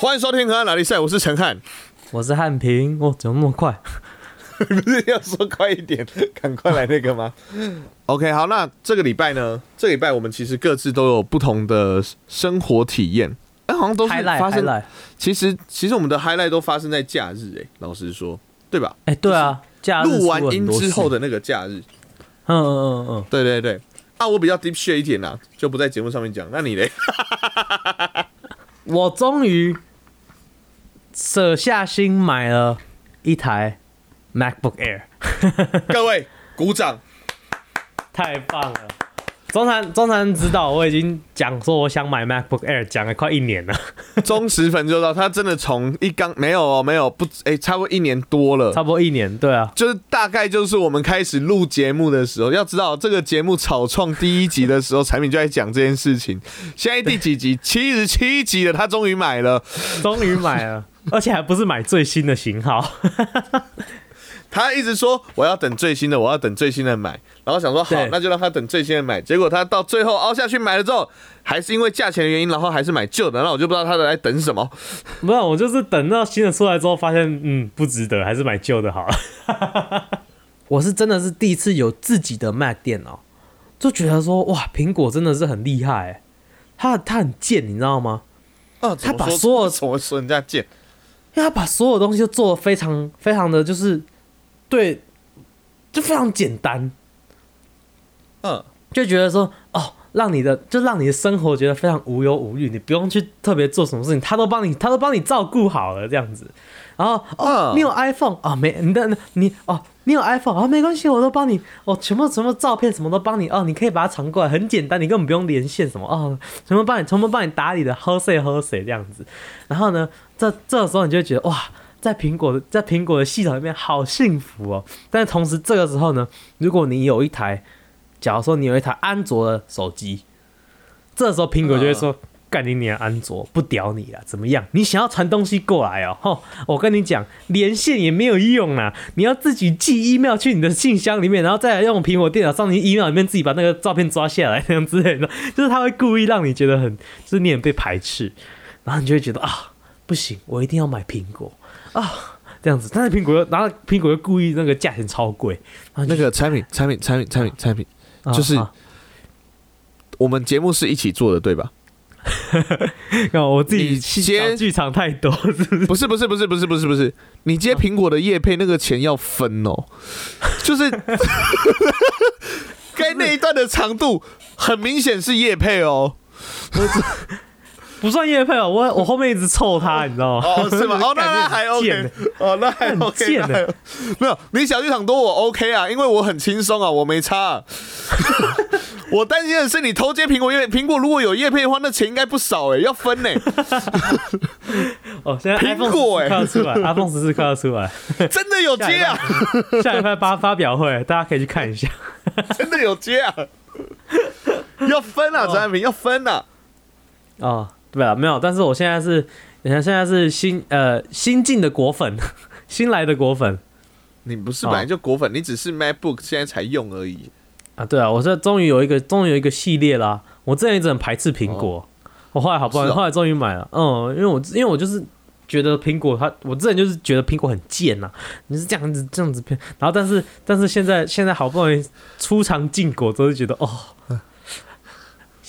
欢迎收听《河岸拉力赛》，我是陈汉。我是汉平，哦，怎么那么快？不是要说快一点，赶快来那个吗？OK，好，那这个礼拜呢？这个礼拜我们其实各自都有不同的生活体验，哎，好像都是发生。highlight，其实，其实我们的 highlight 都发生在假日，哎，老实说，对吧？哎，对啊，假日录完音之后的那个假日，嗯嗯嗯嗯，对对对。啊，我比较 deep shit 一点啦，就不在节目上面讲。那你嘞？我终于舍下心买了一台 MacBook Air，各位鼓掌。太棒了！中坛中坛知道我已经讲说我想买 MacBook Air，讲了快一年了，忠实粉就知道，他真的从一刚没有哦，没有不哎、差不多一年多了，差不多一年，对啊，就是大概就是我们开始录节目的时候，要知道这个节目草创第一集的时候，产品就在讲这件事情。现在第几集？七十七集了，他终于买了。终于买了，而且还不是买最新的型号，他一直说我要等最新的，我要等最新的买，然后想说好，那就让他等最新的买。结果他到最后凹下去买了之后，还是因为价钱的原因，然后还是买旧的，那我就不知道他在等什么。没有，我就是等到新的出来之后，发现嗯不值得，还是买旧的好了。我是真的是第一次有自己的 Mac 电脑，就觉得说哇，苹果真的是很厉害欸，它它很贱，你知道吗？啊，他把所有怎么说人家贱？因为他把所有东西都做的非常非常的就是对，就非常简单，嗯，就觉得说哦，让你的就让你的生活觉得非常无忧无虑，你不用去特别做什么事情，他都帮你，他都帮你照顾好了这样子。然后哦，嗯你有 iPhone 啊、没你的你哦，你有 iPhone 啊、没关系，我都帮你哦，全部什么照片什么都帮你哦，你可以把它传过来，很简单，你根本不用连线什么哦，全部帮你全部帮你打理的喝水喝水这样子。然后呢，这这个时候你就会觉得哇，在苹果的在苹果的系统里面好幸福哦。但是同时这个时候呢，如果你有一台，假如说你有一台安卓的手机，这时候苹果就会说。干你娘安卓不屌你了，怎么样？你想要传东西过来哦，吼！我跟你讲，连线也没有用啊，你要自己寄 email 去你的信箱里面，然后再来用苹果电脑上你 email 里面自己把那个照片抓下来，这样之类的，就是他会故意让你觉得很，就是你很被排斥，然后你就会觉得啊，不行，我一定要买苹果啊，这样子。但是苹果又，然后苹果又故意那个价钱超贵，那个产品，产品，产品，产品，产品，啊就是啊我们节目是一起做的，对吧？那我自你己接剧场太多，是不是？不是不是不是不是不是不是，你接苹果的叶配那个钱要分哦，就是 该那一段的长度很明显是叶配哦。不算叶配哦，我我后面一直凑他，你知道吗？哦，是吗？哦，那那还 OK，哦，那还很 OK，贱那还没有，你小剧场多我 OK 啊，因为我很轻松啊，我没差啊、我担心的是你偷接苹果叶，苹果如果有叶配的话，那钱应该不少哎、要分呢、哦，现在苹 iPhone 果欸。14快要出来，iPhone 十四快要出来，真的有接啊，下礼拜发发表会，大家可以去看一下。真的有接啊，要分啊，哦。张安平要分啊。哦，对啊，没有，但是我现在是，你看现在是新呃新进的果粉，新来的果粉你不是本来就果粉，你只是 MacBook 现在才用而已。啊，对啊，我这终于有一个终于有一个系列啦，我之前一直很排斥苹果，我后来好不容易，后来终于买了，嗯，因为我因为我就是。觉得苹果它，我之前就是觉得苹果很贱呐、你是这样子这样子骗，然后但是但是现在现在好不容易出尝禁果之后，就觉得哦，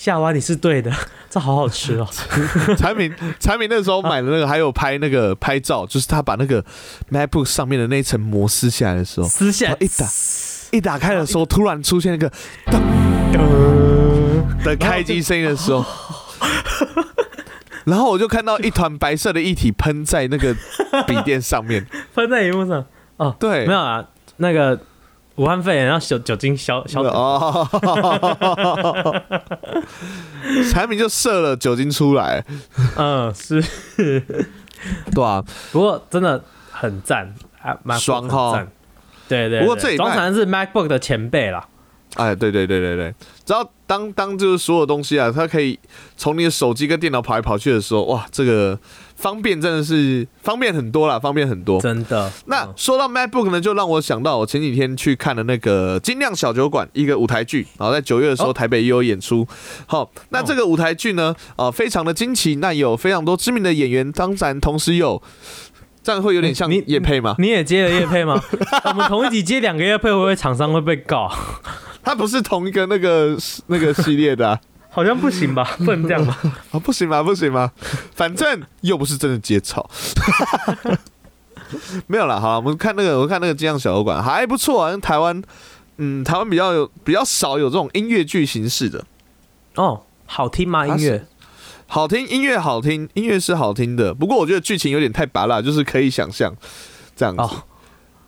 夏娃你是对的，这好好吃哦，产品产品那时候买的那个，还有拍那个拍照，就是他把那个 MacBook 上面的那一层膜撕下来的时候，撕下来一打一打开的时候，突然出现那个噔噔的开机声音的时候，然后我就看到一团白色的液体喷在那个笔电上面。喷在荧幕上。哦，对，没有啊，那个武汉肺炎要酒酒精消消毒。哦，产品就射了酒精出来，嗯，是，对啊，不过真的很赞，啊，MacBook 爽哈。对对，对不过这礼拜中产是 MacBook 的前辈啦。哎，对对对对对，只要当当就是所有东西啊，它可以从你的手机跟电脑跑来跑去的时候，哇，这个方便真的是方便很多啦，方便很多。真的。那嗯说到 MacBook 呢，就让我想到我前几天去看的那个精酿小酒馆一个舞台剧，然后在九月的时候哦台北也有演出。好，那这个舞台剧呢，呃，非常的惊奇，那有非常多知名的演员，当然同时有，这样会有点像你叶配吗？你也接了叶配吗？我们同一集接两个叶配，会不会厂商会被告？它不是同一个那个那个系列的啊。好像不行吧？不能这样吧？啊，不行吗？不行吗？反正又不是真的接草。没有了，好啦我们看那个，我看那个金样小酒馆还不错啊。台湾，嗯，台湾比较有比较少有这种音乐剧形式的，哦，好听吗？音乐？好听，音乐好听，音乐是好听的。不过我觉得剧情有点太拔辣，就是可以想象这样子。哦，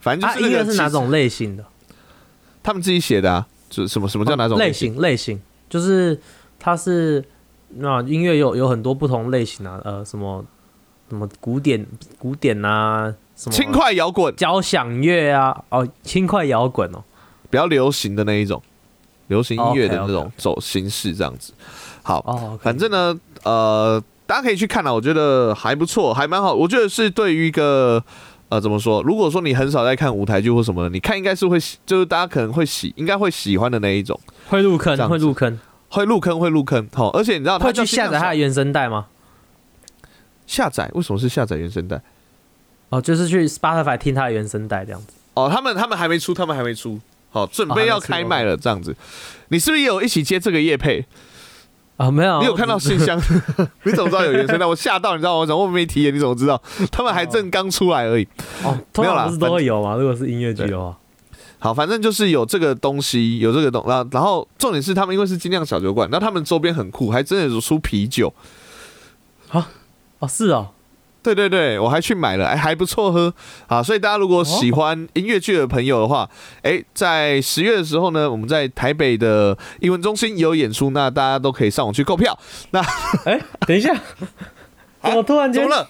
反正啊，就是音乐是哪种类型的？他们自己写的啊，就是什么什么叫哪种哦类？型？类型就是它是那音乐有有很多不同类型啊，呃，什么什么古典古典啊，什么轻快摇滚，交响乐啊，哦，轻快摇滚哦，比较流行的那一种，流行音乐的那种走形式这样子。好，哦，反正呢，呃，大家可以去看啊，我觉得还不错，还蛮好。我觉得是对于一个呃，怎么说？如果说你很少在看舞台剧或什么的，你看应该是会喜，就是大家可能会喜，应该会喜欢的那一种，会入坑，会入坑，会入坑，会入坑。好，而且你知道他会去下载他的原声带吗？下载，为什么是下载原声带？哦，就是去 Spotify 听他的原声带这样子。哦，他们他们还没出，他们还没出。好，准备要开卖了，这样子。你是不是也有一起接这个夜配？啊、没有，你有看到信箱？你怎么知道有原声带？我吓到，你知道吗？我讲我没提耶，你怎么知道？他们还正刚出来而已。哦，通没有啦不是都会有吗？如果是音乐剧的话，好，反正就是有这个东西，有这个东，然后然后重点是他们因为是精酿小酒馆，那他们周边很酷，还真的有出啤酒啊。哦，是哦，对对对，我还去买了，哎，还不错喝啊。所以大家如果喜欢音乐剧的朋友的话，哎，在十月的时候呢，我们在台北的英文中心也有演出，那大家都可以上网去购票。那 哎，等一下，怎么突然间怎么了？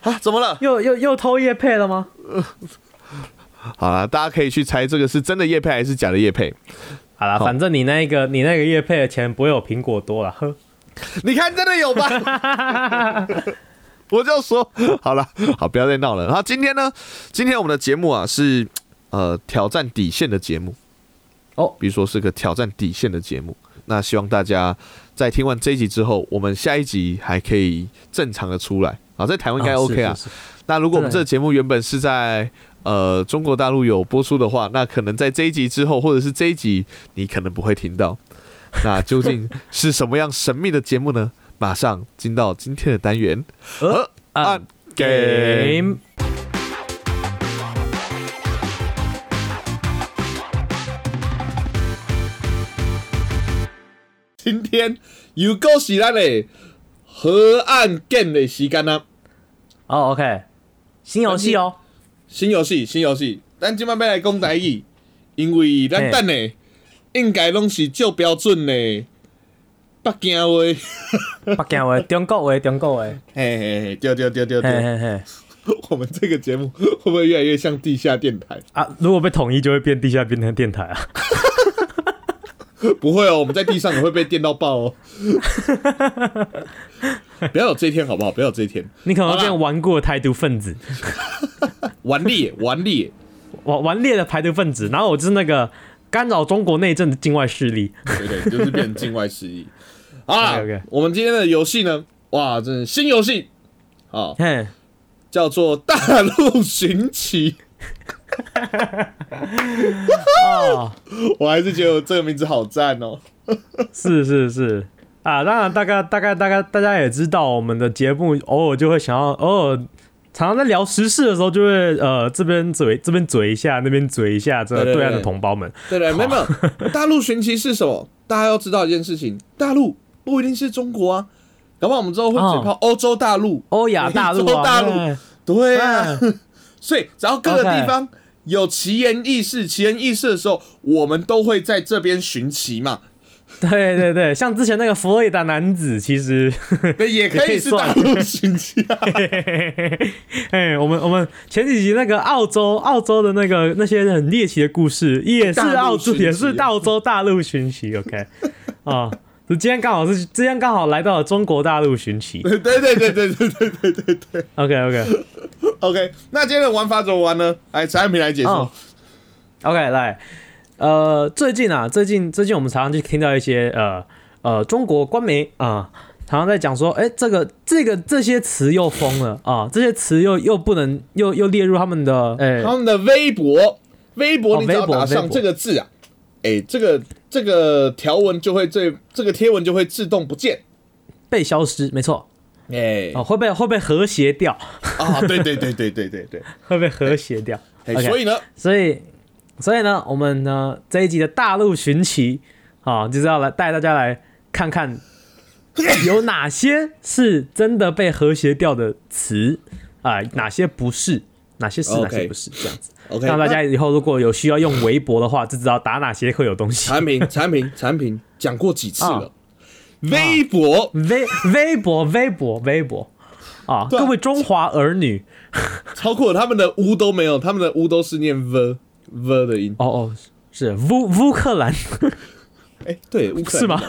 啊，怎么了？又又又偷夜配了吗？好了，大家可以去猜这个是真的叶配还是假的叶配。好了，反正你那个你那个叶配的钱不会有苹果多了，呵。你看，真的有吧？我就说好了，好，不要再闹了。然后今天呢，今天我们的节目啊是呃挑战底线的节目哦比如说是个挑战底线的节目。那希望大家在听完这一集之后，我们下一集还可以正常的出来啊，在台湾应该哦 OK 啊。是是是那如果我们这个节目原本是在呃中国大陆有播出的话，那可能在这一集之后，或者是这一集你可能不会听到。那究竟是什么样神秘的节目呢？马上进到今天的单元。呃按按 game。今天又够是咱的河岸 game 的时间啊！哦，OK，新游戏哦，新游戏，新游戏，咱今晚要来讲台语，因为咱等的应该拢是照标准的北京话。北京话、中国话、中国话，嘿嘿嘿嘿，对对对对对，嘿嘿。我们这个节目会不会越来越像地下电台？啊，如果被统一，就会变地下变成电台啊。不会哦，我们在地上也会被电到爆哦。不要有这一天好不好？不要有这一天，你可能会好啦变玩过的台独分子，顽劣顽劣。玩顽劣的台独分子，然后我就是那个干扰中国内政的境外势力。对对，就是变成境外势力。好啦 OK，OK 我们今天的游戏呢，哇，真是新游戏，好，嘿，叫做大陆寻奇。哦，我还是觉得这个名字好赞哦。是是是。啊，当然大概大概大概大家也知道，我们的节目偶尔就会想要偶尔。常常在聊时事的时候，就会呃这边嘴这边嘴一下，那边嘴一下，这对对岸的同胞们。对对，没有没有，大陆寻奇是什么？大家要知道一件事情，大陆不一定是中国啊，搞不好我们之后会嘴炮欧洲大陆、欧亚大陆大陆。哎对啊，嗯所以只要各个地方有奇言异事、奇人异事的时候，我们都会在这边寻奇嘛。对对对，像之前那个佛罗里达男子，其实，对，也可以是大陆寻奇啊。哎，我们我们前几集那个澳洲澳洲的那个那些很猎奇的故事，也是澳洲，也是澳洲大陆寻奇。OK，啊，今天刚好是今天刚好来到了中国大陆寻奇。对对对对对对对对对。OK OK OK，那今天的玩法怎么玩呢？来，陈安平来解说。OK，来。呃，最近啊，最近最近我们常常就听到一些呃呃中国官媒啊，常常在讲说，哎，这个这个这些词又疯了啊，这些词又又不能又又列入他们的哎他们的微博，微博你只要打上这个字啊，哎，这个这个条文就会这这个贴文就会自动不见，被消失，没错，哎，哦会被会被和谐掉啊，对对对对对对对，会被和谐掉，所以呢，所以。所以呢，我们呢这一集的大陆寻奇啊，就是要来带大家来看看 有哪些是真的被和谐掉的词啊，哪些不是，哪些是，哪些不是，这样子。OK，让大家以后如果有需要用微博的话，就知道打哪些会有东西。产品，产品，产品，讲过几次了？微博，微微博，微博，微博啊！各位中华儿女，超过他们的乌都没有，他们的乌都是念 v。v 的音哦哦是乌乌克兰，哎对乌克兰是吗？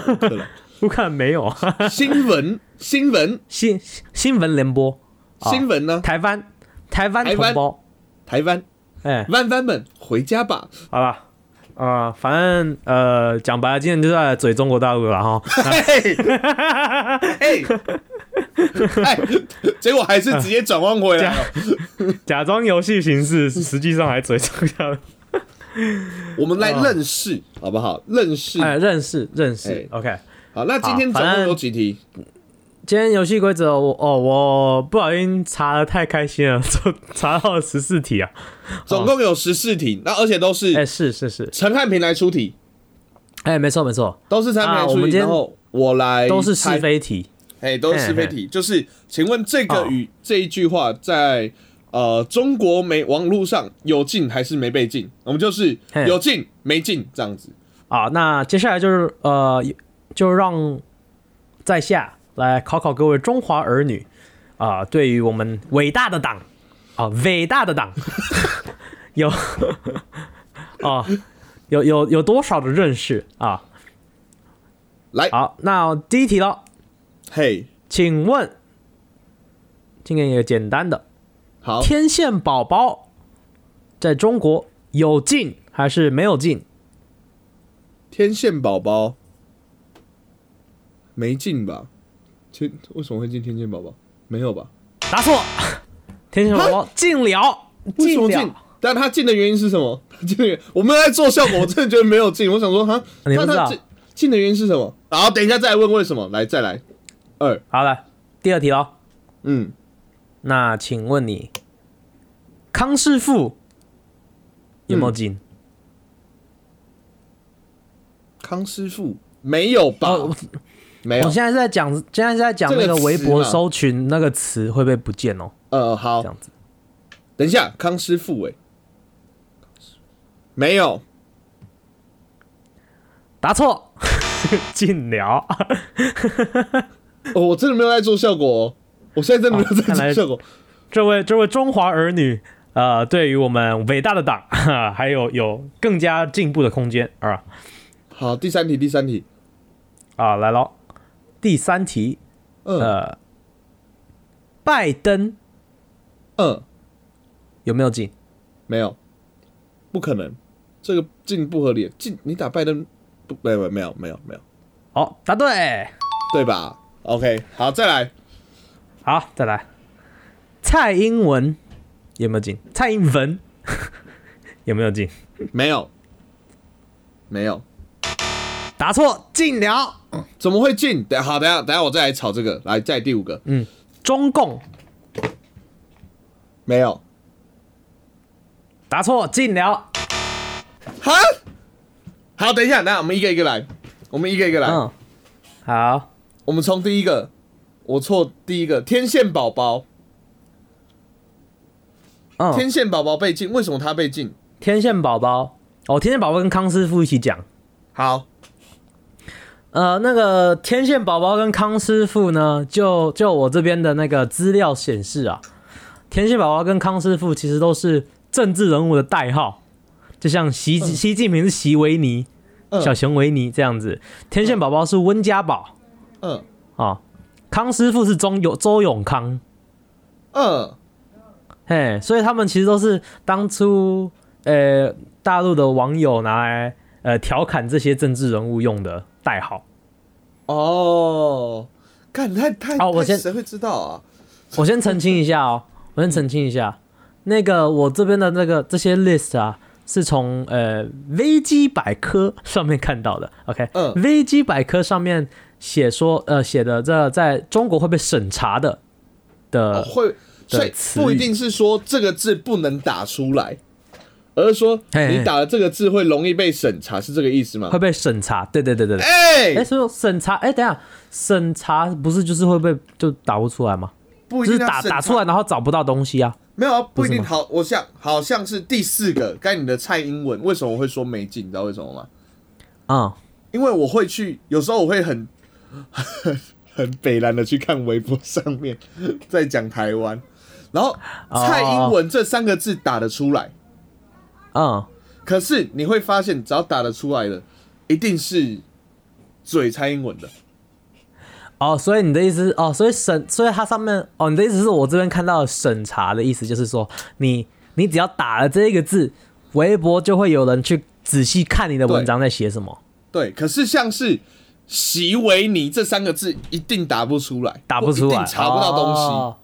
乌克兰 没有啊？新闻新闻新新闻联播新闻呢？台湾台湾同胞台湾哎湾湾们回家吧！好了啊，反正呃讲白了，今天就在嘴中国大陆了哈。哎，结果还是直接转弯回来了，假装游戏形式，实际上还嘴中下。我们来认识好不好？认识，哎，认识，认识。OK，好，那今天总共有几题？今天游戏规则，我哦，我不小心查的太开心了，就查到了十四题啊。总共有十四题，那而且都是，哎，是是是，陈汉平来出题。哎，没错没错，都是陈汉平出题，然后我来，都是是非题。哎，都是是非题，就是请问这个与这一句话在呃中国没网络上有进还是没被禁？我们就是有进没进这样子。啊，那接下来就是呃，就让在下来考考各位中华儿女啊，对于我们伟大的党啊，伟大的党 有 啊有有有多少的认识啊？来，好，那第一题了。嘿，请问，今天一个简单的，好，天线宝宝在中国有进还是没有进？天线宝宝没进吧？天为什么会进天线宝宝？没有吧？答错，天线宝宝进了，进了，但他进的原因是什么？进的原我们在做效果，我真的觉得没有进。我想说，哈，那他进进的原因是什么？然后等一下再来问为什么，来再来。二，好了，第二题喽。嗯，那请问你，康师傅有没有进？康师傅没有吧？没有。我现在在讲，现在是在讲那个微博搜群那个词会不会不见哦？呃，好，这样子。等一下，康师傅哎，没有，答错，进了。哦，我真的没有在做效果，哦我现在真的没有在做效果。这位这位中华儿女，呃，对于我们伟大的党，还有有更加进步的空间啊。好，第三题，第三题，啊，来了，第三题，呃，拜登，嗯，有没有进？没有，不可能，这个进不合理。进，你打拜登，不，没有，没有，没有，没有。好，答对，对吧？OK，好，再来，好，再来。蔡英文有没有进？蔡英文 有没有进？没有，没有，答错，进了。怎么会进？等好，等下，等下，我再来炒这个。来，再第五个。嗯，中共没有，答错，进了。哈，好，等一下，那我们一个一个来，我们一个一个来。嗯，好。我们从第一个，我错第一个天线宝宝，嗯天线宝宝被禁，为什么他被禁？天线宝宝，哦，天线宝宝跟康师傅一起讲。好，呃，那个天线宝宝跟康师傅呢，就就我这边的那个资料显示啊，天线宝宝跟康师傅其实都是政治人物的代号，就像习习近平是习维尼、嗯小熊维尼这样子，天线宝宝是温家宝嗯啊，康师傅是中有周永康，嗯，嘿，所以他们其实都是当初呃大陆的网友拿来呃调侃这些政治人物用的代号。哦，看太太，哦我先谁会知道啊？我先澄清一下哦，我先澄清一下，那个我这边的那个这些 list 啊，是从呃维基百科上面看到的。OK，嗯维基百科上面写说，呃，写的这在中国会被审查的的，哦，会，所以不一定是说这个字不能打出来，而是说你打了这个字会容易被审查，是这个意思吗会？被审查。对对对对对。哎、哎，所以审查，哎，等一下，审查不是就是会被就打不出来吗？不一就是打定要审查打出来，然后找不到东西啊。没有啊，不一定好。我像好像是第四个，该你的蔡英文为什么我会说没劲？你知道为什么吗？嗯，因为我会去，有时候我会很很 很北蓝的去看微博上面在讲台湾，然后蔡英文这三个字打得出来，嗯，可是你会发现，只要打得出来的，一定是嘴蔡英文的。哦，所以你的意思哦，所以审，所以它上面哦，你的意思是我这边看到审查的意思，就是说你你只要打了这一个字，微博就会有人去仔细看你的文章在写什么，对，可是像是席维尼这三个字，一定打不出来，打不出来，查不到东西。哦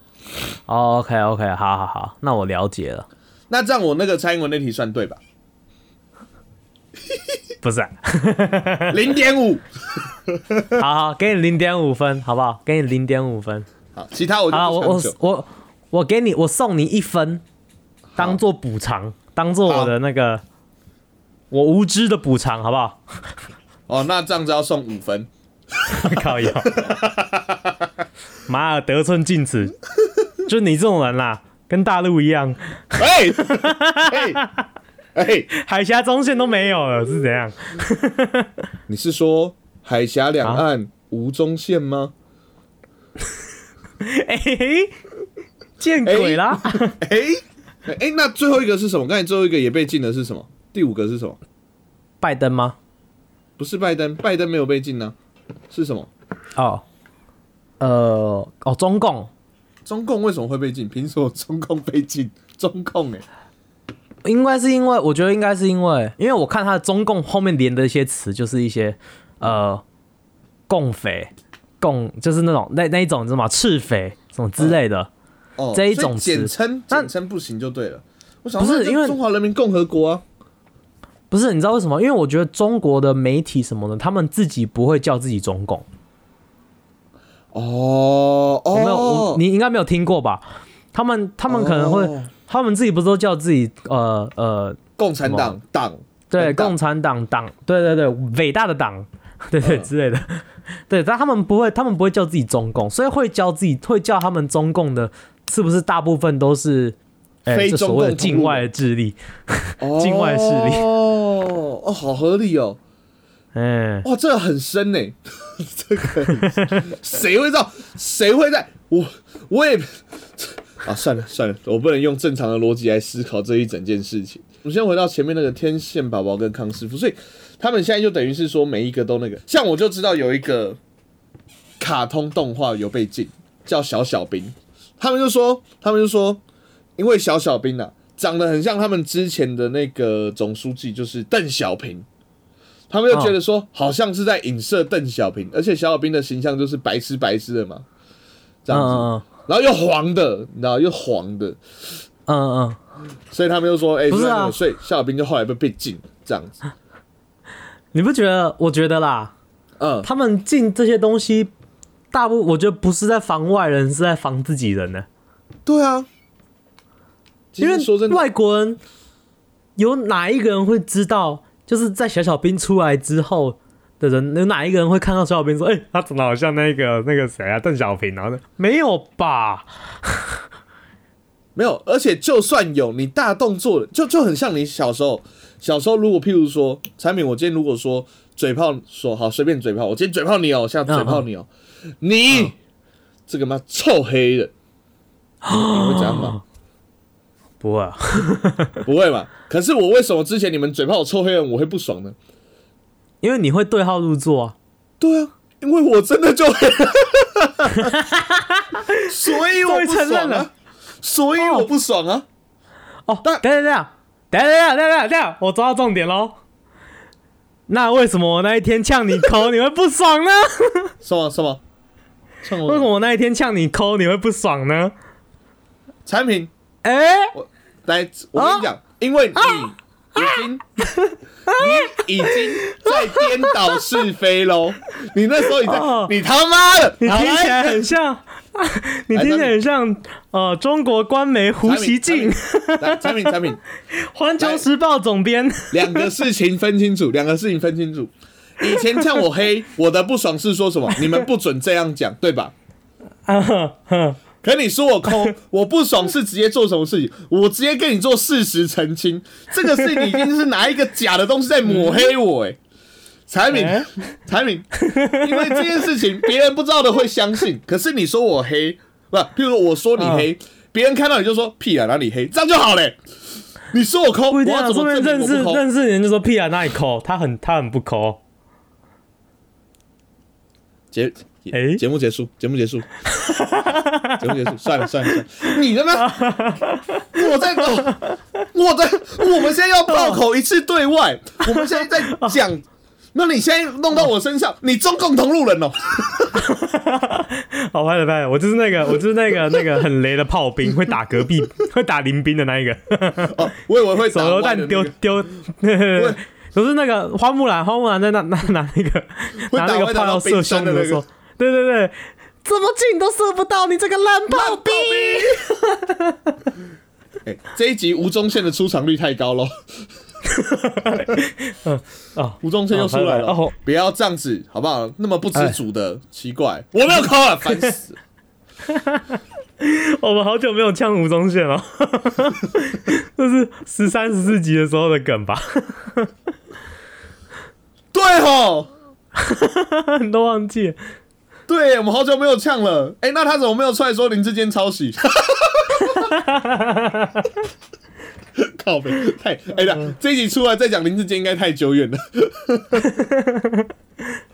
哦 OK OK，好好好，那我了解了，那这样我那个蔡英文那题算对吧？不是啊、零点五。好好，给你零点五分，好不好？给你零点五分。好，其他我我我。我我给你，我送你一分，当做补偿，当做我的那个我无知的补偿，好不好？哦，那这样子要送五分。靠腰，妈的，得寸进尺，就你这种人啦，跟大陆一样，哎 哎哎，海峡中线都没有了，是怎样？你是说海峡两岸无中线吗？哎、见鬼啦！哎哎，那最后一个是什么？刚才最后一个也被禁的是什么？第五个是什么？拜登吗？不是拜登，拜登没有被禁呢、是什么？哦，呃，哦，中共，中共为什么会被禁？凭什么中共被禁？中共哎、应该是因为，我觉得应该是因为，因为我看他的中共后面连的一些词，就是一些呃，共匪、共，就是那种那那一种，你知道吗？赤匪什么之类的。哦，这一种简称那简称不行就对了。我想不是因为中华人民共和国啊，不是，你知道为什么？因为我觉得中国的媒体什么的，他们自己不会叫自己中共。哦我没有，哦我，你应该没有听过吧？他们他们可能会，哦。他们自己不是都叫自己呃呃，共产党党。对，共产党党，对对对，伟大的党，对对嗯。之类的，对，但他们不会，他们不会叫自己中共，所以会叫自己会叫他们中共的，是不是大部分都是？哎非这所谓的中共同路境外的智力，境外势力。哦 哦，好合理哦，嗯，哇，这个很深呢，这个谁会知道？谁会在？我我也啊，算了算了，我不能用正常的逻辑来思考这一整件事情。我们先回到前面那个天线宝宝跟康师傅，所以他们现在就等于是说每一个都那个，像我就知道有一个卡通动画有被禁，叫小小兵，他们就说他们就说，因为小小兵啊长得很像他们之前的那个总书记，就是邓小平。他们就觉得说，好像是在影射邓小平，而且小小兵的形象就是白痴白痴的嘛，这样子，嗯然后又黄的，你知道又黄的，嗯嗯。嗯，所以他们就说，哎、不是啊。所以小小兵就后来被被禁这样子，你不觉得？我觉得啦，嗯，他们进这些东西，大部我觉得不是在防外人，是在防自己人呢。对啊，因为真的，外国人有哪一个人会知道，就是在小小兵出来之后的人，有哪一个人会看到小小兵说：“哎、他长得好像那个那个谁啊，邓小平啊？”没有吧？没有，而且就算有你大动作，就就很像你小时候，小时候如果譬如说产品，我今天如果说嘴炮说好，随便嘴炮，我今天嘴炮你哦，现在嘴炮你哦，你这个妈臭黑的，你会怎样吗？不会啊，不会嘛？可是我为什么之前你们嘴炮我臭黑人，我会不爽呢？因为你会对号入座啊。对啊，因为我真的就，所以我不爽承认了啊，所以我不爽啊。哦，但等等等等一下等等等，我抓到重点喽。那为什么我那一天呛你抠你会不爽呢？什么什么？趁为什么我那一天呛你抠你会不爽呢？产品哎、来，我跟你讲，因为你已经，你已经在颠倒是非喽。你那时候已经哦，你他妈的，你听好起来很像，你听起来很像呃中国官媒胡锡进，来，产品产品，《环球时报》总编。两个事情分清楚，两个事情分清楚。以前呛我黑，我的不爽是说什么？你们不准这样讲，对吧？啊哼哼可你说我抠，我不爽是直接做什么事情？我直接跟你做事实澄清，这个是你已经是拿一个假的东西在抹黑我、哎，产品哎，产品，因为这件事情别人不知道的会相信，可是你说我黑，不，譬如说我说你黑，别人看到你就说屁啊哪里黑，这样就好嘞、你说我抠，我怎么证明我不抠？认识人就说屁啊，哪里抠？他很他很不抠。节哎节目结束，节目结束，节目结束，算了算了算了，你他妈，我在我在，我们现在要爆口一次对外，我们现在在讲，那你现在弄到我身上，你中共同路人哦，好，拍了拍了，我就是那个我就是那个那个很雷的炮兵，会打隔壁会打邻兵的那一个，哦，我以为会手打榴弹丢丢。可是那个花木兰，花木兰在那拿拿那个会拿那个打到炮要射胸的时候，对对对，这么近都射不到你这个烂炮兵。哎、这一集吴宗宪的出场率太高了，哦，吴宗宪又出来了，哦哦不要这样子好不好？那么不知足的，奇怪，我没有抠啊，烦死。我们好久没有呛吴宗宪了，这是十三十四集的时候的梗吧？对吼，你都忘记了。对我们好久没有呛了。哎、那他怎么没有出来说林志坚抄袭？靠背太哎呀，这一集出来再讲林志坚应该太久远了。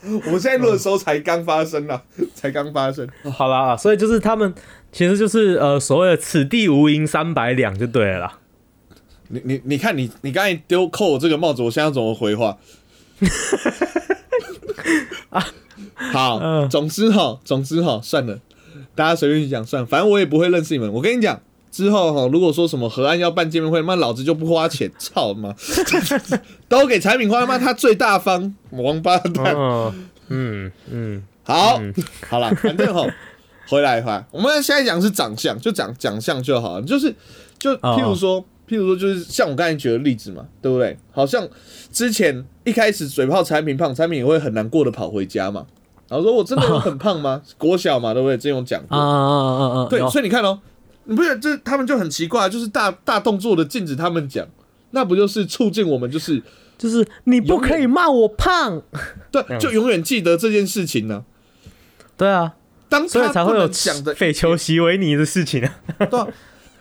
我们现在录的时候才刚发生啊，才刚发生。好啦，所以就是他们其实就是呃所谓的“此地无银三百两”就对了啦。你你你看你你刚才丢扣我这个帽子，我现在要怎么回话？好，嗯总之哈，总之哈，算了，大家随便去讲算了，反正我也不会认识你们。我跟你讲，之后哈，如果说什么河岸要办见面会，妈老子就不花钱，操妈，都给产品花，妈他最大方，王八蛋。嗯嗯嗯，好，好了，反正哈，回来回来，我们现在讲的是长相，就讲长相就好了，就是就譬如说，譬如说，就是像我刚才举的例子嘛，对不对？好像之前一开始嘴炮产品胖，产品也会很难过的跑回家嘛，然后说我真的有很胖吗？国小嘛，对不对？之前有讲过，啊啊啊啊啊！对，所以你看哦，你不觉得这他们就很奇怪，就是大大动作的禁止他们讲，那不就是促进我们就是就是你不可以骂我胖，对，就永远记得这件事情呢、对啊，当所以他不才会有讲的匪球席维尼的事情啊。对啊，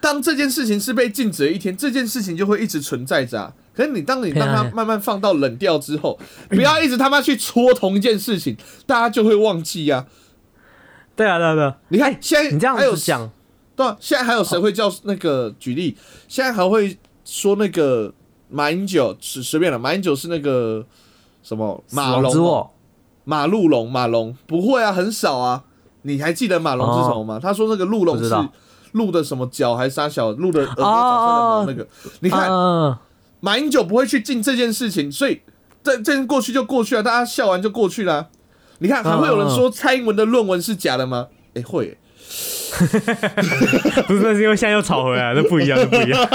当这件事情是被禁止的一天，这件事情就会一直存在着、啊。可是你当你让它慢慢放到冷掉之后，不要一直他妈去戳同一件事情，大家就会忘记啊。对啊，对啊，对啊。你看现在你这样还有子讲，对啊，现在还有谁会叫那个举例？现在还会说那个马英九，随随便了，马英九是那个什么马龙马鹿龙，马龙不会啊，很少啊。你还记得马龙是什么吗？他说那个鹿龙是鹿的什么角还是啥小鹿的耳朵长出来的毛那个？你看嗯，马英九不会去进这件事情，所以这这件过去就过去了，大家笑完就过去了啊。你看还会有人说蔡英文的论文是假的吗？哎、会耶、不是，那是因为现在又吵回来了，那不一样，那不一样。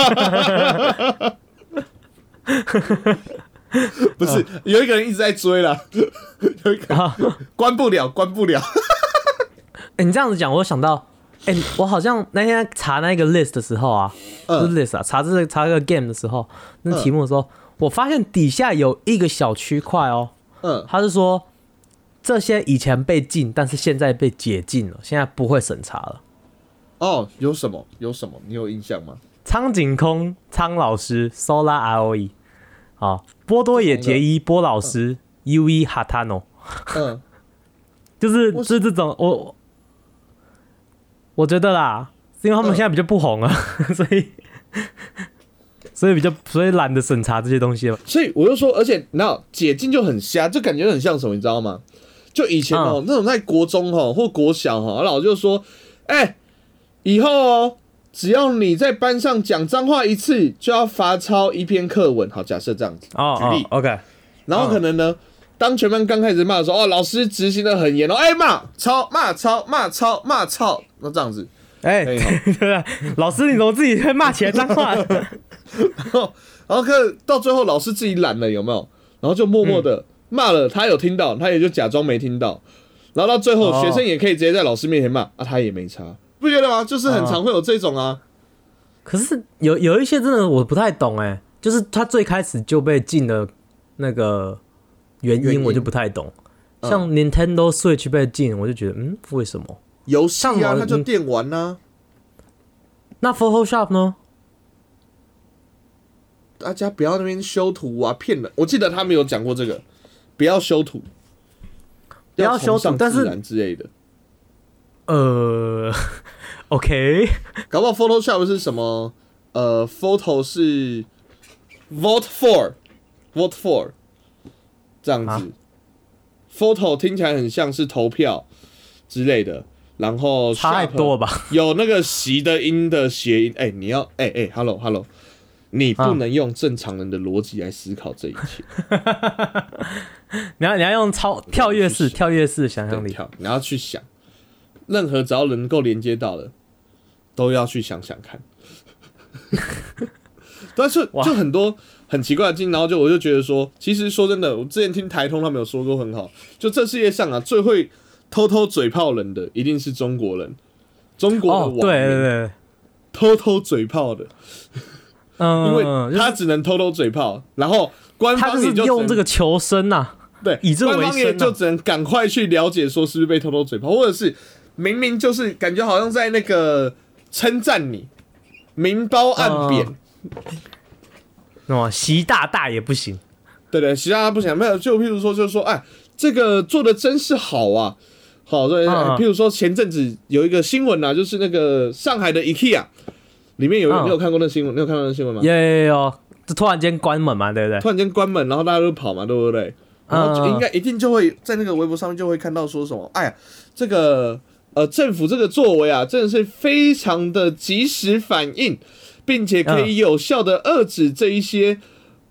不是有一个人一直在追啦，有一个啊关不了，关不了。哎，你这样子讲，我想到，哎，我好像那天查那个 list 的时候啊，不是嗯，list 啊，查这个查这个 game 的时候，那题目的时候，我发现底下有一个小区块哦，嗯，他是说这些以前被禁，但是现在被解禁了，现在不会审查了。哦，有什么？有什么？你有印象吗？苍井空苍老师 Sola ROE，好，波多野结衣波老师 UE Hatano，嗯，就是就是这种我我觉得啦，是因为他们嗯现在比较不红啊，所以所以比较所以懒得审查这些东西了。所以我就说，而且那解禁就很瞎，就感觉很像什么，你知道吗？就以前哦，那种在国中哦或国小哈，老师就说，哎、以后哦，只要你在班上讲脏话一次，就要罚抄一篇课文。好，假设这样子，哦举例哦，OK，然后可能呢，当全班刚开始骂的时候，哦，老师执行的很严哦，哎、骂抄骂抄骂抄骂抄，那这样子，哎、对啊，老师你怎么自己会骂起来脏话？然后然后可到最后老师自己懒了，有没有？然后就默默的骂了，他有听到，他也就假装没听到。然后到最后，哦学生也可以直接在老师面前骂啊，他也没差，不觉得吗？就是很常会有这种啊。可是有有一些真的我不太懂哎，就是他最开始就被禁的那个原原因因我就不太懂。嗯像 Nintendo Switch 被禁，我就觉得嗯，为什么？游戏啊，他就电玩呐、那 Photoshop 呢？大家不要那边修图啊，骗人。我记得他们有讲过这个，不要修图，不要修图但是自然之类的。呃，OK，搞不好 Photoshop 是什么？呃，Photo 是 Vote for，Vote for 这样子。啊 Photo 听起来很像是投票之类的，然后差太多吧？有那个习的音的谐音。哎、你要哎哎、h e l l o Hello，你不啊能用正常人的逻辑来思考这一切。你要你要用超跳跃式跳跃式想象力。你要去想，任何只要能够连接到的，都要去想想看。但是就很多很奇怪的经，然后就我就觉得说，其实说真的，我之前听台通他们有说过很好，就这世界上啊最会偷偷嘴炮人的一定是中国人，中国的哦网，民、对对对，偷偷嘴炮的，嗯，因为他只能偷偷嘴炮，然后官方也就用这个求生呐、对，以这为官方也就只能赶快去了解说是不是被偷偷嘴炮，或者是明明就是感觉好像在那个称赞你，明褒暗贬，哦哦，习大大也不行。对对，习大大不行没有，就譬如说就是说，哎，这个做的真是好啊，好对，嗯哎嗯譬如说前阵子有一个新闻啊，就是那个上海的 IKEA 里面有嗯你有看过那新闻？你有看到那新闻吗？有有有，就突然间关门嘛，对不对？突然间关门，然后大家都跑嘛，对不对？然后应该一定就会在那个微博上面就会看到说什么，哎呀，这个呃政府这个作为啊，真的是非常的及时反应，并且可以有效的遏制这一些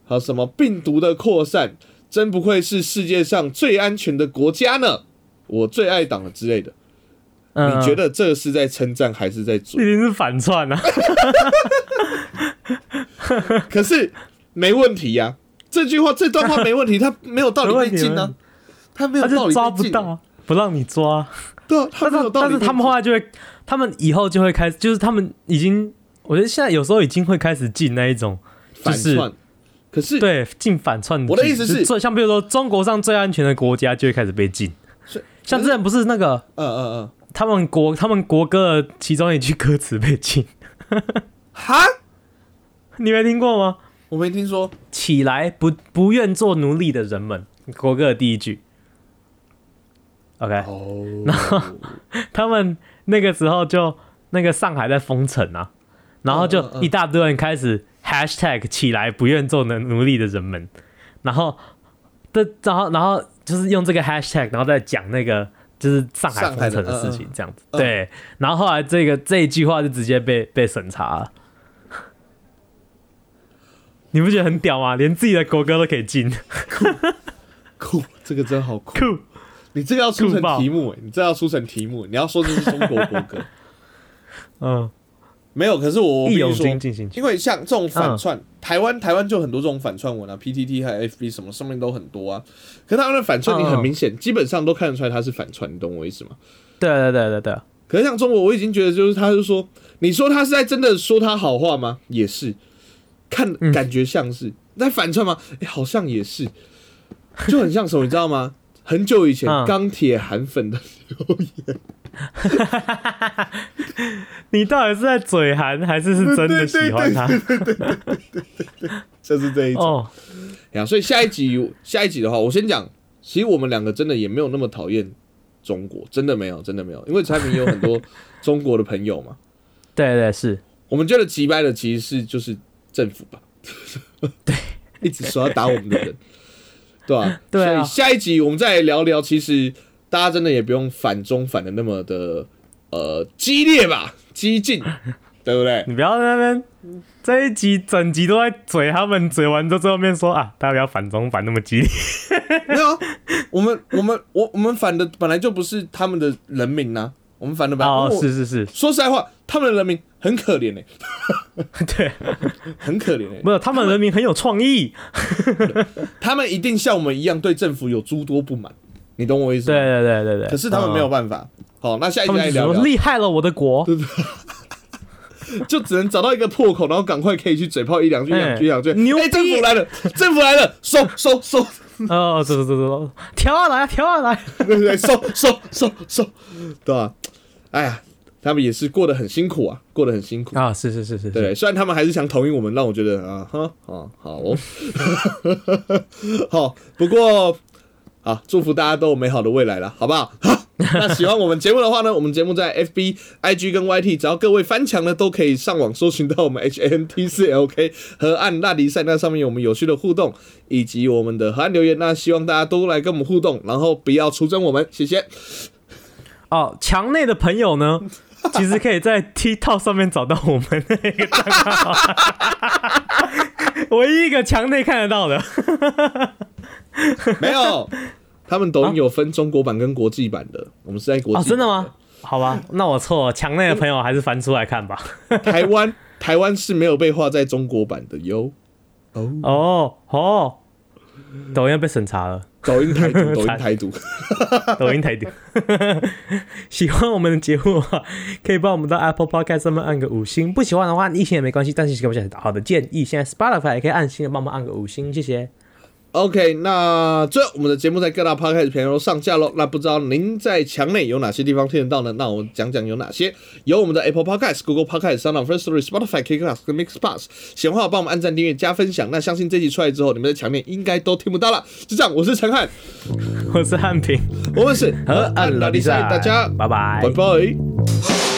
啊什么病毒的扩散，真不愧是世界上最安全的国家呢。我最爱党了之类的，嗯，你觉得这是在称赞还是在一？定是反串啊？可是没问题呀、这句话这段话没问题，他没有道理被禁啊 没问题，他没有道理抓不到，啊，不让你抓。对啊，他但是没有道理。但是他们后来就会，他们以后就会开始，就是他们已经，我觉得现在有时候已经会开始进那一种，就是反串，可是对进反串。我的意思是像比如说中国上最安全的国家就会开始被禁是，像之前不是那个嗯嗯嗯，他们国他们国歌的其中一句歌词被禁，哈，你没听过吗？我没听说，起来，不不愿做奴隶的人们，国歌的第一句。OK，然后，他们那个时候就那个上海在封城啊，然后就一大堆人开始 hashtag 起来不愿做奴奴隶的人们，然后的然后然后就是用这个 hashtag，然后再讲那个就是上海封城的事情这样子，嗯对，然后后来这个这一句话就直接被被审查了。你不觉得很屌吗？连自己的国歌都可以禁，酷，这个真好酷。酷！你这个要出成题目，欸你这要出成题目，你要说这是中国国歌，嗯，没有。可是我我义勇必须说军进行曲，因为像这种反嗯串，台湾台湾就很多这种反串文啊，PTT 还有 FB 什么上面都很多啊。可是他们的反串，你很嗯明显，基本上都看得出来他是反串，你懂我意思吗？对对对对对，可是像中国，我已经觉得就是他就说，你说他是在真的说他好话吗？也是，看嗯感觉像是在反串吗？哎、好像也是。就很像什么，你知道吗？很久以前嗯钢铁韩粉的留言，你到底是在嘴寒，还是是真的喜欢他？就是这一种。哦，呀，所以下一集下一集的话，我先讲，其实我们两个真的也没有那么讨厌中国，真的没有，真的没有，因为产品有很多中国的朋友嘛。对对是，我们觉得急掰的其实是就是政府吧，对，一直说要打我们的人，对吧、对啊所以下一集我们再聊聊，其实大家真的也不用反中反的那么的呃激烈吧，激进，对不对？你不要在那边这一集整集都在嘴他们，嘴完之后最后面说啊，大家不要反中反那么激烈。没有啊，我们我们我我们反的本来就不是他们的人民呐、我们反的本来哦，是是是，说实在话，他们的人民很可怜哎、对，很可怜哎、没有，他们人民很有创意。他们一定像我们一样对政府有诸多不满，你懂我意思吗？对对对对对，可是他们没有嗯，办法。好，那下一集他们只说来聊聊，厉害了我的国。对 对就只能找到一个破口，然后赶快可以去嘴炮一两句、哎两句、两句。哎，牛逼政府来了，政府来了，收收收，哦，走走走走，调啊来，调啊来。对对对？收收收收，对吧？哎呀，他们也是过得很辛苦啊，过得很辛苦。啊，是是是是，对，虽然他们还是想同意我们，让我觉得啊哈啊好哦，好，不过啊，祝福大家都有美好的未来了，好不好？好，那喜欢我们节目的话呢，我们节目在 FB、IG 跟 YT，只要各位翻墙呢，都可以上网搜寻到我们 HNT 四 LK 河岸大迪赛，那上面有我们有趣的互动，以及我们的河岸留言。那希望大家都来跟我们互动，然后不要出征我们，谢谢。哦，墙内的朋友呢，其实可以在 TikTok 上面找到我们那个，唯一一个墙内看得到的。没有，他们抖音有分中国版跟国际版的，我们是在国际、哦，真的吗？？好吧，那我错了，墙内的朋友还是翻出来看吧。台湾台湾是没有被划在中国版的哟。哦，哦哦，抖音被审查了，抖音台独，抖音台独。抖音台独。喜欢我们的节目的话，可以帮我们到 Apple Podcast 上面按个五星；不喜欢的话，一星也没关系，但是给我们好的建议。现在 Spotify 也可以按星的帮忙按个五星，谢谢。OK，那最后我们的节目在各大 Podcast 平台都上架喽。那不知道您在墙内有哪些地方听得到呢？那我讲讲有哪些。有我们的 Apple Podcast、Google Podcast、Sound First Story、Spotify、KKBox 跟 Mixbox。喜欢的话帮我们按赞、订阅、加分享。那相信这集出来之后，你们在墙内应该都听不到了。就这样，我是陈汉，我是汉平，我们是和按老弟赛，大家拜拜拜拜。